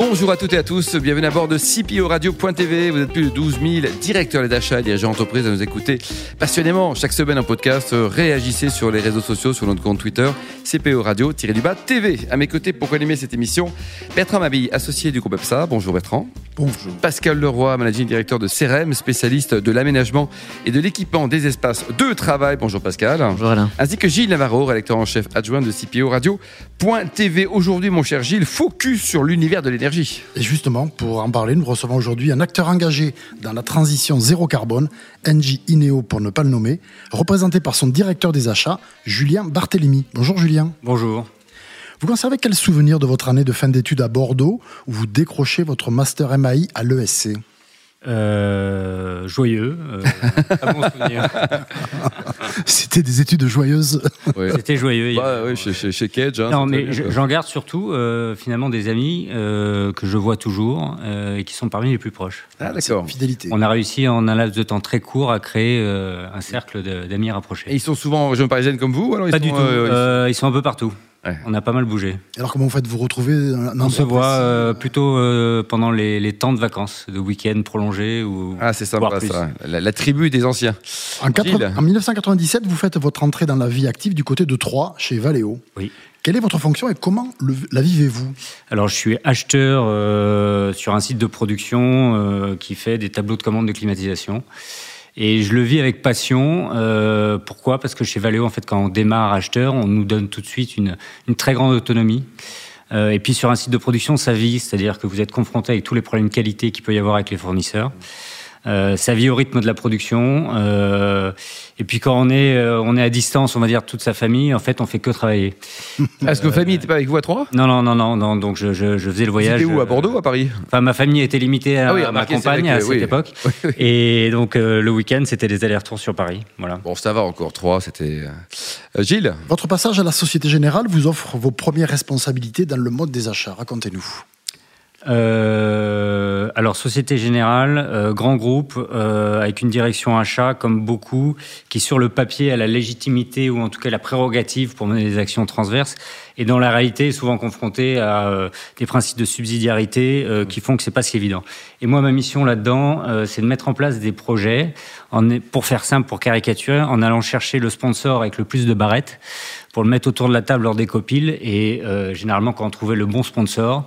Bonjour à toutes et à tous, bienvenue à bord de CPO Radio.tv. Vous êtes plus de 12 000 directeurs d'achat et dirigeants d'entreprise à nous écouter passionnément chaque semaine en podcast. Réagissez sur les réseaux sociaux, sur notre compte Twitter, CPO Radio-du-bas TV. À mes côtés pour animer cette émission, Bertrand Mabille, associé du groupe EPSA. Bonjour Bertrand. Bonjour. Pascal Leroy, managing directeur de CRM, spécialiste de l'aménagement et de l'équipement des espaces de travail. Bonjour Pascal. Bonjour Alain. Ainsi que Gilles Navarro, rédacteur en chef adjoint de CPO Radio.tv. Aujourd'hui, mon cher Gilles, focus sur l'univers de l'énergie. Et justement, pour en parler, nous recevons aujourd'hui un acteur engagé dans la transition zéro carbone, NG Ineo pour ne pas le nommer, représenté par son directeur des achats, Julien Barthélémy. Bonjour Julien. Bonjour. Vous conservez quel souvenir de votre année de fin d'études à Bordeaux où vous décrochez votre master MAI à l'ESC euh, joyeux, euh, souvenir. C'était des études joyeuses. Ouais. C'était joyeux. Bah, oui, chez, chez, chez Cage. Hein, non, mais j'en garde surtout euh, finalement des amis euh, que je vois toujours euh, et qui sont parmi les plus proches. Ah, d'accord. Fidélité. On a réussi en un laps de temps très court à créer euh, un cercle de- d'amis rapprochés. Et ils sont souvent en région parisienne comme vous alors ils Pas sont, du tout. euh, Euh, ils sont un peu partout. Ouais. On a pas mal bougé. Alors comment vous faites vous retrouver On se voit euh, plutôt euh, pendant les, les temps de vacances, de week-end prolongés ou Ah, c'est sympa ça. La, la tribu des anciens. en, quatre- Gilles. en 1997, vous faites votre entrée dans la vie active du côté de Troyes, chez Valeo. Oui. Quelle est votre fonction et comment le- la vivez-vous? Alors, je suis acheteur euh, sur un site de production euh, qui fait des tableaux de commande de climatisation. Et je le vis avec passion. Euh, pourquoi? Parce que chez Valeo, en fait, quand on démarre acheteur, on nous donne tout de suite une, une très grande autonomie. Euh, et puis sur un site de production, ça vit, c'est-à-dire que vous êtes confronté avec tous les problèmes de qualité qu'il peut y avoir avec les fournisseurs. Euh, ça vit au rythme de la production. Euh, et puis quand on est, euh, on est à distance, on va dire toute sa famille, en fait, on fait que travailler. Est-ce que famille n'était pas avec vous à Troyes? Non, non, non, non, non. Donc je, je, je faisais le Vous voyage. étiez où À euh, Bordeaux ou à Paris? Enfin, ma famille était limitée à, Ah oui, à ma compagne à cette oui. époque. Oui, oui. Et donc, euh, le week-end, c'était des allers-retours sur Paris. Voilà. Bon, ça va encore. Troyes, c'était. euh, Gilles? Votre passage à la Société Générale vous offre vos premières responsabilités dans le mode des achats. Racontez-nous. Euh, alors, Société Générale, euh, grand groupe, euh, avec une direction achat, comme beaucoup, qui sur le papier a la légitimité ou en tout cas la prérogative pour mener des actions transverses, et dans la réalité souvent confronté à euh, des principes de subsidiarité euh, qui font que c'est pas si évident. Et moi, ma mission là-dedans, euh, c'est de mettre en place des projets, en, pour faire simple, pour caricaturer, en allant chercher le sponsor avec le plus de barrettes, pour le mettre autour de la table lors des copiles, et euh, généralement quand on trouvait le bon sponsor,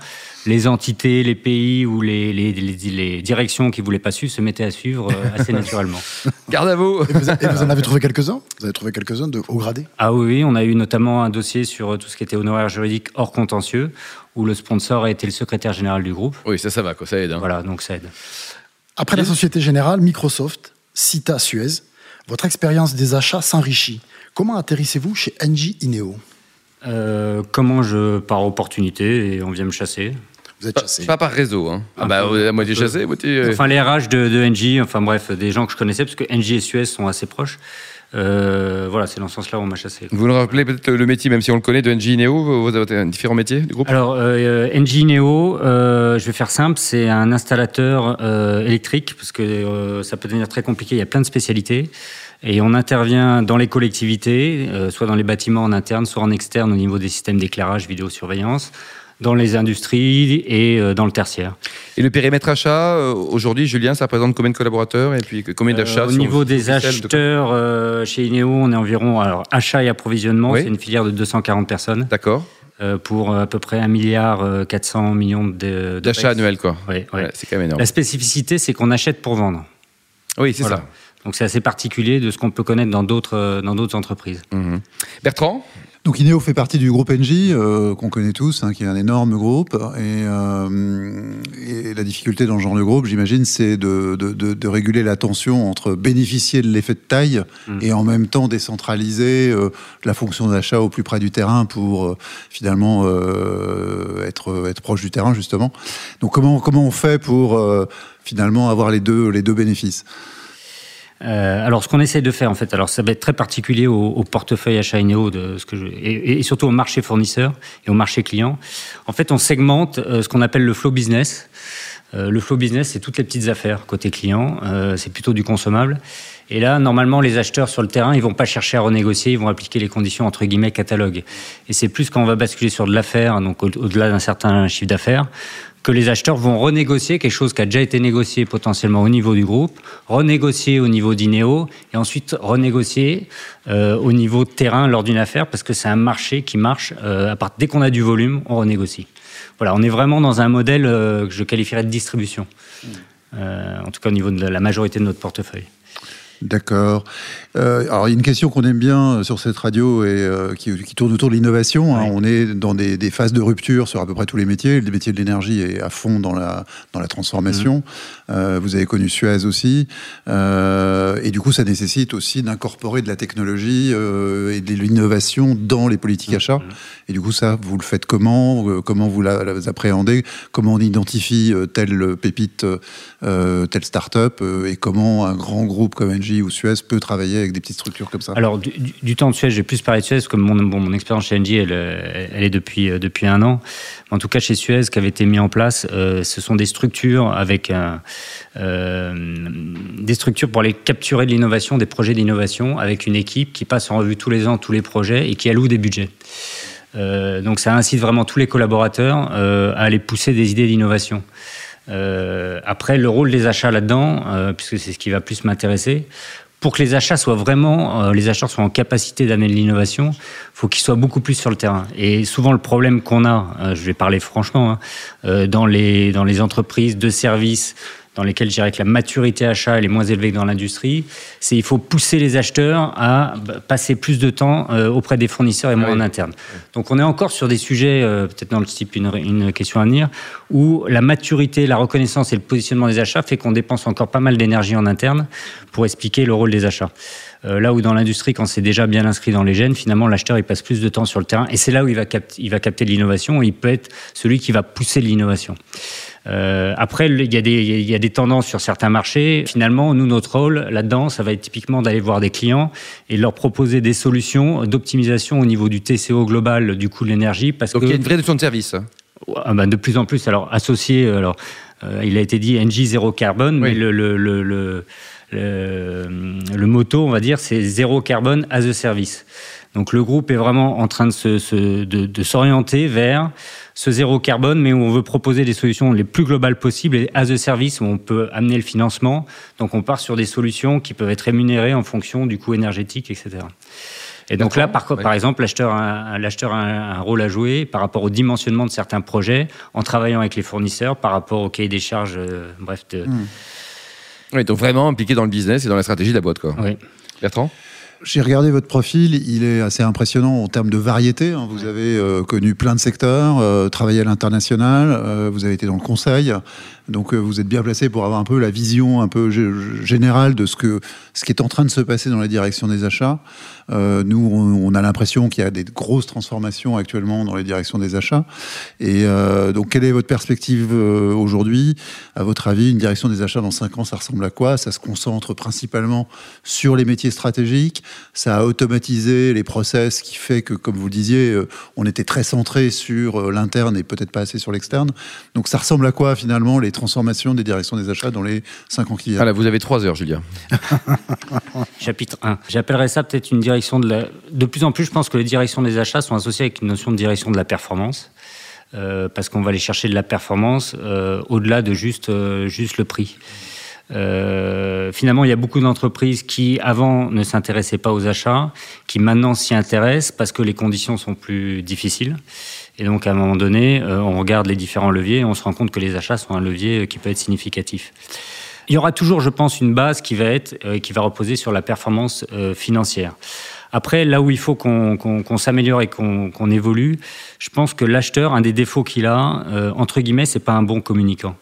les entités, les pays ou les, les, les, les directions qui voulaient pas suivre se mettaient à suivre euh, assez naturellement. Garde à vous Et vous, et vous en avez trouvé quelques-uns? Vous avez trouvé quelques-uns de haut gradé Ah oui, oui, on a eu notamment un dossier sur tout ce qui était honoraire juridique hors contentieux, où le sponsor a été le secrétaire général du groupe. Oui, ça, ça va, quoi. Ça aide. hein. Voilà, donc ça aide. Après la Société Générale, Microsoft, Cita, Suez, votre expérience des achats s'enrichit. Comment atterrissez-vous chez NG Ineo? Euh, comment je pars opportunité et on vient me chasser? Vous êtes Pas, chassé. pas par réseau. Hein. Ah, Un bah, peu. à moitié chassé, à moitié. euh, Enfin, les RH de, de NJ, enfin bref, des gens que je connaissais, parce que NJ et Suez sont assez proches. Euh, voilà, c'est dans ce sens-là où on m'a chassé. Vous nous rappelez peut-être le métier, même si on le connaît, de NG Neo, avez différents métiers du groupe? Alors, euh, NG Neo, euh, je vais faire simple, c'est un installateur euh, électrique, parce que euh, ça peut devenir très compliqué, il y a plein de spécialités. Et on intervient dans les collectivités, euh, soit dans les bâtiments en interne, soit en externe au niveau des systèmes d'éclairage, vidéosurveillance, dans les industries et euh, dans le tertiaire. Et le périmètre achat, euh, aujourd'hui, Julien, ça représente combien de collaborateurs et puis combien d'achats Euh, Au sur- niveau des de- acheteurs, euh, chez Ineo, on est environ, alors achat et approvisionnement, Oui. c'est une filière de 240 personnes D'accord. euh, pour à peu près 1 milliard euh, 400 millions de, de D'achats annuels, quoi. Ouais, ouais. Ouais, c'est quand même énorme. La spécificité, c'est qu'on achète pour vendre. Oui, c'est Voilà. Donc c'est assez particulier de ce qu'on peut connaître dans d'autres dans d'autres entreprises. ça. Mhm. Bertrand? Donc Ineo fait partie du groupe NJ, euh, qu'on connaît tous, hein, qui est un énorme groupe. Et, euh, et la difficulté dans ce genre de groupe, j'imagine, c'est de, de, de, de réguler la tension entre bénéficier de l'effet de taille Mm. et en même temps décentraliser euh, la fonction d'achat au plus près du terrain pour euh, finalement euh, être, être proche du terrain, justement. Donc comment, comment on fait pour euh, finalement avoir les deux, les deux bénéfices? Euh, alors, ce qu'on essaie de faire, en fait, alors ça va être très particulier au, au portefeuille achat de ce que je, et, et surtout au marché fournisseur et au marché client. En fait, on segmente euh, ce qu'on appelle le flow business. le flow business, c'est toutes les petites affaires côté client, c'est plutôt du consommable. Et là, normalement, les acheteurs sur le terrain, ils vont pas chercher à renégocier, ils vont appliquer les conditions entre guillemets catalogue. Et c'est plus quand on va basculer sur de l'affaire, donc au-delà d'un certain chiffre d'affaires, que les acheteurs vont renégocier quelque chose qui a déjà été négocié potentiellement au niveau du groupe, renégocier au niveau d'Ineo et ensuite renégocier euh, au niveau de terrain lors d'une affaire parce que c'est un marché qui marche. Euh, à part, dès qu'on a du volume, on renégocie. Voilà, on est vraiment dans un modèle euh, que je qualifierais de distribution. Mmh. en tout cas au niveau de la majorité de notre portefeuille. D'accord. Euh, alors, il y a une question qu'on aime bien euh, sur cette radio et euh, qui, tourne autour de l'innovation. Hein. On est dans des, phases de rupture sur à peu près tous les métiers. Le métier de l'énergie est à fond dans la, dans la transformation. Mmh. vous avez connu Suez aussi. et du coup, ça nécessite aussi d'incorporer de la technologie et de l'innovation dans les politiques mmh. achats. Mmh. Et du coup, ça, vous le faites comment? Comment vous l'appréhendez Comment on identifie telle pépite, telle start-up Et comment un grand groupe comme Ou Suez peut travailler avec des petites structures comme ça Alors, du, temps de Suez, j'ai plus parlé de Suez, comme mon, mon expérience chez Engie, elle, elle, est depuis, euh, depuis un an. En tout cas, chez Suez, qui avait été mis en place, euh, ce sont des structures avec euh, des structures pour aller capturer de l'innovation, des projets d'innovation, avec une équipe qui passe en revue tous les ans tous les projets et qui alloue des budgets. donc, ça incite vraiment tous les collaborateurs à aller pousser des idées d'innovation. Euh, après, le rôle des achats là-dedans, euh, puisque c'est ce qui va plus m'intéresser, pour que les achats soient vraiment, euh, les acheteurs soient en capacité d'amener de l'innovation, faut qu'ils soient beaucoup plus sur le terrain. Et souvent, le problème qu'on a, je vais parler franchement, hein, dans les dans les entreprises de services dans lesquels je dirais que la maturité achat est moins élevée que dans l'industrie, c'est il faut pousser les acheteurs à bah, passer plus de temps euh, auprès des fournisseurs et moins en interne. Donc on est encore sur des sujets, euh, peut-être dans le type une, une, question à venir, où la maturité, la reconnaissance et le positionnement des achats fait qu'on dépense encore pas mal d'énergie en interne pour expliquer le rôle des achats. Euh, là où dans l'industrie, quand c'est déjà bien inscrit dans les gènes, finalement l'acheteur il passe plus de temps sur le terrain et c'est là où il va, capter, il va capter de l'innovation. Il peut être celui qui va pousser l'innovation. Euh, après, il y, a des, il y, a des, tendances sur certains marchés. Finalement, nous, notre rôle là-dedans, ça va être typiquement d'aller voir des clients et leur proposer des solutions d'optimisation au niveau du TCO global du coût de l'énergie. Parce Donc il y a une vraie notion de service. Ah ben, de plus en plus, alors associé, alors euh, il a été dit NG zéro carbone, mais le, le, le, le le, motto, on va dire, c'est zéro carbone as a service. Donc le groupe est vraiment en train de, se, de, s'orienter vers ce zéro carbone, mais où on veut proposer des solutions les plus globales possibles et as a service où on peut amener le financement. Donc on part sur des solutions qui peuvent être rémunérées en fonction du coût énergétique, etc. Et donc là, par, par exemple, l'acheteur a, l'acheteur a un, rôle à jouer par rapport au dimensionnement de certains projets, en travaillant avec les fournisseurs, par rapport au cahier des charges, euh, bref. De... Hmm. Oui, donc vraiment impliqué dans le business et dans la stratégie de la boîte, quoi. Oui. Bertrand? J'ai regardé votre profil, il est assez impressionnant en termes de variété. Hein. Vous avez euh, connu plein de secteurs, euh, travaillé à l'international, euh, vous avez été dans le conseil, donc vous êtes bien placé pour avoir un peu la vision un peu générale de ce, que, ce qui est en train de se passer dans la direction des achats. Euh, nous, on, a l'impression qu'il y a des grosses transformations actuellement dans les directions des achats. Et euh, donc, quelle est votre perspective euh, aujourd'hui? À votre avis, une direction des achats dans 5 ans, ça ressemble à quoi? Ça se concentre principalement sur les métiers stratégiques. Ça a automatisé les process qui fait que, comme vous le disiez, on était très centré sur l'interne et peut-être pas assez sur l'externe. Donc, ça ressemble à quoi finalement les transformations des directions des achats dans les 5 ans qui viennent Voilà, vous avez 3 heures, Julien. Chapitre 1. J'appellerais ça peut-être une direction de De plus en plus, je pense que les directions des achats sont associées avec une notion de direction de la performance. Euh, parce qu'on va aller chercher de la performance euh, au-delà de juste, euh, juste le prix. Finalement, il y a beaucoup d'entreprises qui, avant, ne s'intéressaient pas aux achats, qui maintenant s'y intéressent parce que les conditions sont plus difficiles. Et donc, à un moment donné, on regarde les différents leviers et on se rend compte que les achats sont un levier qui peut être significatif. Il y aura toujours, je pense, une base qui va être, qui va reposer sur la performance financière. Après, là où il faut qu'on s'améliore et qu'on évolue, je pense que l'acheteur, un des défauts qu'il a, euh, entre guillemets, c'est pas un bon communicant.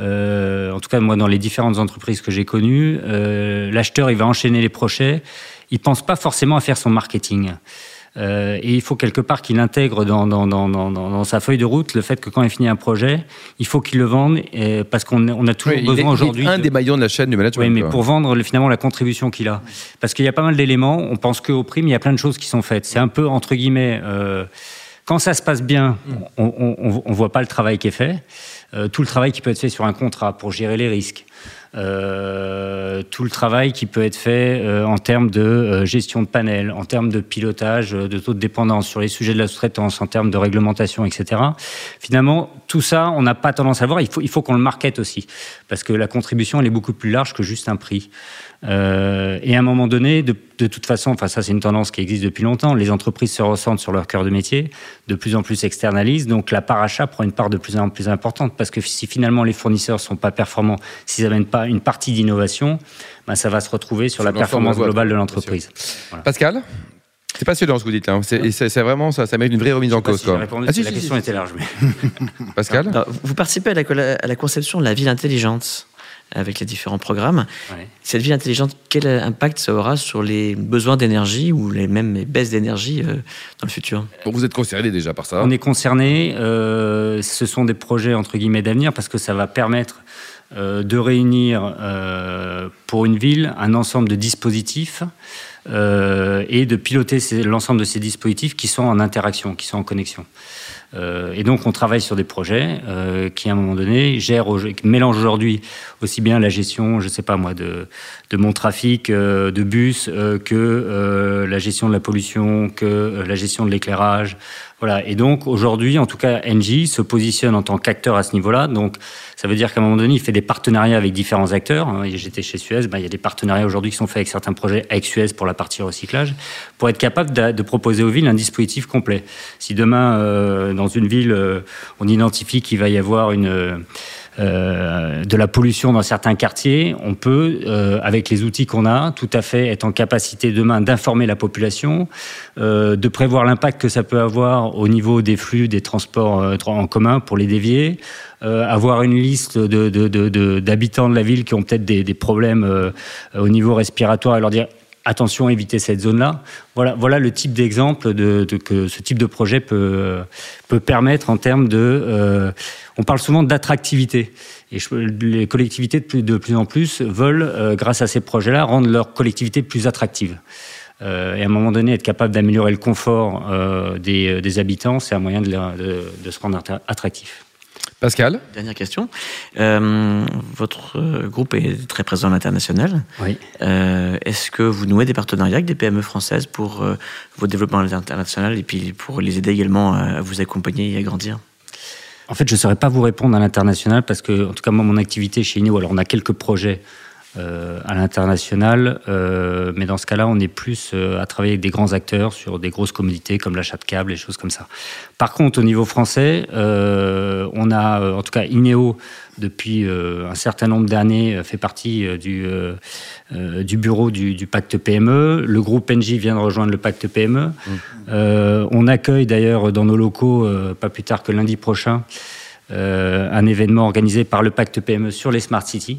Euh, en tout cas, moi, dans les différentes entreprises que j'ai connues, euh, l'acheteur, il va enchaîner les projets. Il pense pas forcément à faire son marketing. Euh, et il faut quelque part qu'il intègre dans, dans, dans, dans, sa feuille de route le fait que quand il finit un projet, il faut qu'il le vende et, parce qu'on on a toujours besoin aujourd'hui. un des maillons de la chaîne du management. Oui, mais pour vendre finalement la contribution qu'il a. Parce qu'il y a pas mal d'éléments, on pense que au prix, mais il y a plein de choses qui sont faites. C'est un peu, entre guillemets, euh, quand ça se passe bien, on ne voit pas le travail qui est fait. Euh, tout le travail qui peut être fait sur un contrat pour gérer les risques, euh, tout le travail qui peut être fait euh, en termes de euh, gestion de panel, en termes de pilotage de taux de dépendance, sur les sujets de la sous-traitance, en termes de réglementation, etc. Finalement, tout ça, on n'a pas tendance à le voir. Il faut, qu'on le market aussi, parce que la contribution, elle est beaucoup plus large que juste un prix. Et à un moment donné, de, toute façon, enfin ça c'est une tendance qui existe depuis longtemps, les entreprises se ressentent sur leur cœur de métier, de plus en plus externalisent, donc la part achat prend une part de plus en plus importante, parce que si finalement les fournisseurs sont pas performants, s'ils n'amènent pas une partie d'innovation, ben, ça va se retrouver sur, la performance globale de l'entreprise. Voilà. Pascal c'est passionnant ce que vous dites là. Hein. C'est vraiment ça, ça mérite une vraie remise en cause. Si quoi. répondu, Ah, si, la si, question si. était large. Mais... Pascal Alors, vous participez à la, à la conception de la ville intelligente avec les différents programmes. Ouais. Cette ville intelligente, quel impact ça aura sur les besoins d'énergie ou les mêmes les baisses d'énergie euh, dans le futur? Bon, vous êtes concerné déjà par ça. On est concerné. euh, ce sont des projets entre guillemets d'avenir parce que ça va permettre de réunir euh, pour une ville un ensemble de dispositifs euh, et de piloter l'ensemble de ces dispositifs qui sont en interaction, qui sont en connexion. Euh, et donc on travaille sur des projets euh, qui à un moment donné gèrent, au- mélangent aujourd'hui aussi bien la gestion, je sais pas moi, de, mon trafic euh, de bus euh, que euh, la gestion de la pollution, que euh, la gestion de l'éclairage. Voilà. Et donc aujourd'hui, en tout cas, Engie se positionne en tant qu'acteur à ce niveau-là. Donc ça veut dire qu'à un moment donné, il fait des partenariats avec différents acteurs. hein. J'étais chez Suez, ben, il y a des partenariats aujourd'hui qui sont faits avec certains projets avec Suez pour la partie recyclage, pour être capable de, proposer aux villes un dispositif complet. Si demain, euh, dans une ville, euh, on identifie qu'il va y avoir une euh, de la pollution dans certains quartiers, on peut, euh, avec les outils qu'on a, tout à fait être en capacité demain d'informer la population, euh, de prévoir l'impact que ça peut avoir au niveau des flux des transports en commun pour les dévier, avoir une liste d'habitants de la ville qui ont peut-être des, des problèmes au niveau respiratoire et leur dire attention, évitez cette zone-là. Voilà, voilà le type d'exemple de, de- que ce type de projet peut, peut permettre en termes de. euh, on parle souvent d'attractivité. Et je- les collectivités, de plus, de plus en plus, veulent, euh, grâce à ces projets-là, rendre leur collectivité plus attractive. Euh, et à un moment donné, être capable d'améliorer le confort euh, des, des habitants, c'est un moyen de, de- se rendre attra- attractif. Pascal Dernière question. Euh, votre euh, groupe est très présent à l'international. Oui. Euh, Est-ce que vous nouez des partenariats avec des PME françaises pour euh, vos développements à l'international et puis pour les aider également à vous accompagner et à grandir? En fait, je ne saurais pas vous répondre à l'international parce que, en tout cas, moi, mon activité chez Ineo, alors on a quelques projets à l'international, euh, mais dans ce cas-là, on est plus euh, à travailler avec des grands acteurs sur des grosses commodités comme l'achat de câbles et choses comme ça. Par contre, au niveau français, euh, on a, euh, en tout cas, Ineo, depuis euh, un certain nombre d'années, euh, fait partie euh, du, euh, euh, du bureau du, du pacte PME. Le groupe NJ vient de rejoindre le pacte PME. Euh, on accueille d'ailleurs dans nos locaux, euh, pas plus tard que lundi prochain, euh, un événement organisé par le pacte PME sur les Smart Cities.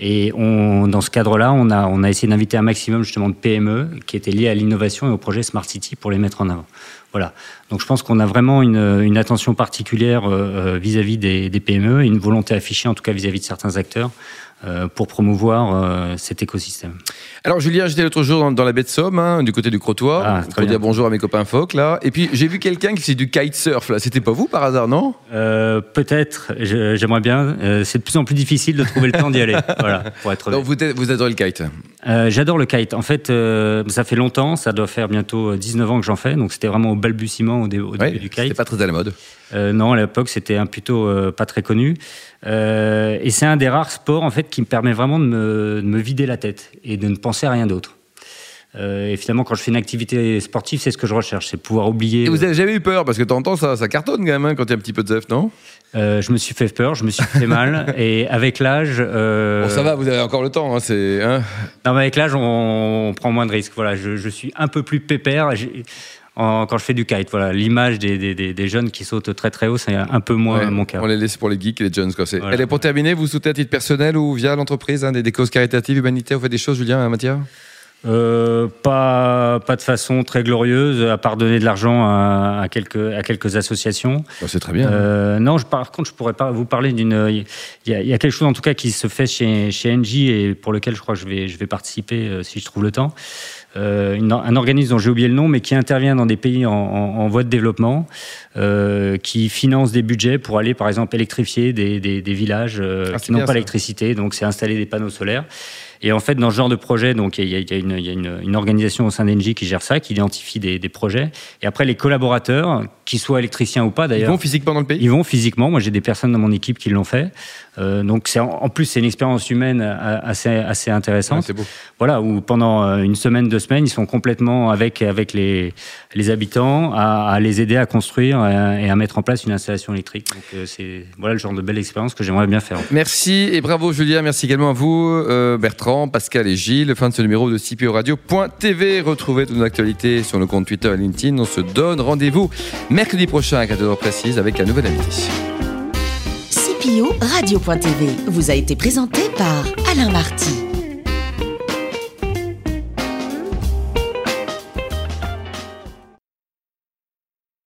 Et on, dans ce cadre-là, on a, on a essayé d'inviter un maximum justement de PME qui étaient liés à l'innovation et au projet Smart City pour les mettre en avant. Voilà. Donc je pense qu'on a vraiment une, une attention particulière euh, euh, vis-à-vis des, des PME et une volonté affichée, en tout cas vis-à-vis de certains acteurs, pour promouvoir euh, cet écosystème. Alors Julien, j'étais l'autre jour dans, dans la baie de Somme, hein, du côté du Crotoy, Ah, pour bien. dire bonjour à mes copains phoques là. Et puis j'ai vu quelqu'un qui faisait du kitesurf là. C'était pas vous par hasard, non? Euh, Peut-être, j'aimerais bien. Euh, c'est de plus en plus difficile de trouver le temps d'y aller. Voilà, pour être. Donc vous, vous adorez le kite. Euh, J'adore le kite. En fait, euh, ça fait longtemps, ça doit faire bientôt euh, 19 ans que j'en fais, donc c'était vraiment au balbutiement au, dé- au Ouais, début du C'était kite. pas très à la mode. Euh, non, à l'époque, c'était un plutôt euh, pas très connu. Euh, et c'est un des rares sports en fait qui me permet vraiment de me, de me vider la tête et de ne penser à rien d'autre. Euh, et finalement, quand je fais une activité sportive, c'est ce que je recherche, c'est pouvoir oublier. Et vous avez jamais eu peur? Parce que t'entends ça, ça cartonne quand même hein, quand il y a un petit peu de zef, non? Euh, je me suis fait peur, je me suis fait mal, et avec l'âge. euh, Bon, ça va, vous avez encore le temps. Hein, c'est. Hein Non, mais avec l'âge, on, on prend moins de risques. Voilà, je, je suis un peu plus pépère en- quand je fais du kite. Voilà, l'image des, des- des- des jeunes qui sautent très très haut, c'est un peu moins Ouais, mon cas. On les laisse pour les geeks et les jeunes. Quoi. C'est- Voilà. Allez, pour terminer, vous soutenez à titre personnel ou via l'entreprise hein, des, causes caritatives, humanitaires, vous faites des choses, Julien, en matière Euh, pas, pas de façon très glorieuse, à part donner de l'argent à, à quelques, à quelques associations. Bah, c'est très bien. Euh, non, je, par contre, je pourrais pas vous parler d'une. Il y, a, il y a quelque chose en tout cas qui se fait chez, chez Engie et pour lequel je crois que je vais, je vais participer euh, si je trouve le temps. Euh, une- un organisme dont j'ai oublié le nom, mais qui intervient dans des pays en, en- en voie de développement, euh, qui finance des budgets pour aller, par exemple, électrifier des, des, des villages euh, Ah, qui n'ont pas d'électricité. Donc, c'est installer des panneaux solaires. Et en fait, dans ce genre de projet, donc il y y a une, y a une- une organisation au sein d'Engie qui gère ça, qui identifie des, des projets. Et après, les collaborateurs, qu'ils soient électriciens ou pas Ils d'ailleurs, vont physiquement dans le pays ils vont physiquement. Moi, j'ai des personnes dans mon équipe qui l'ont fait. Euh, donc, c'est en, plus, c'est une expérience humaine euh, assez, assez intéressante. C'est beau. Voilà, où pendant euh, une semaine, deux semaines, ils sont complètement avec, avec les, les habitants à, à les aider à construire et à mettre en place une installation électrique. Donc, euh, c'est voilà le genre de belle expérience que j'aimerais bien faire. Merci et bravo Julien. Merci également à vous, euh, Bertrand, Pascal et Gilles. Fin de ce numéro de CPO Radio.tv. Retrouvez toute nos actualités sur nos comptes Twitter et LinkedIn. On se donne rendez-vous mercredi prochain à 14h précise avec un nouvel invité. CPO Radio.tv vous a été présenté par Alain Marty.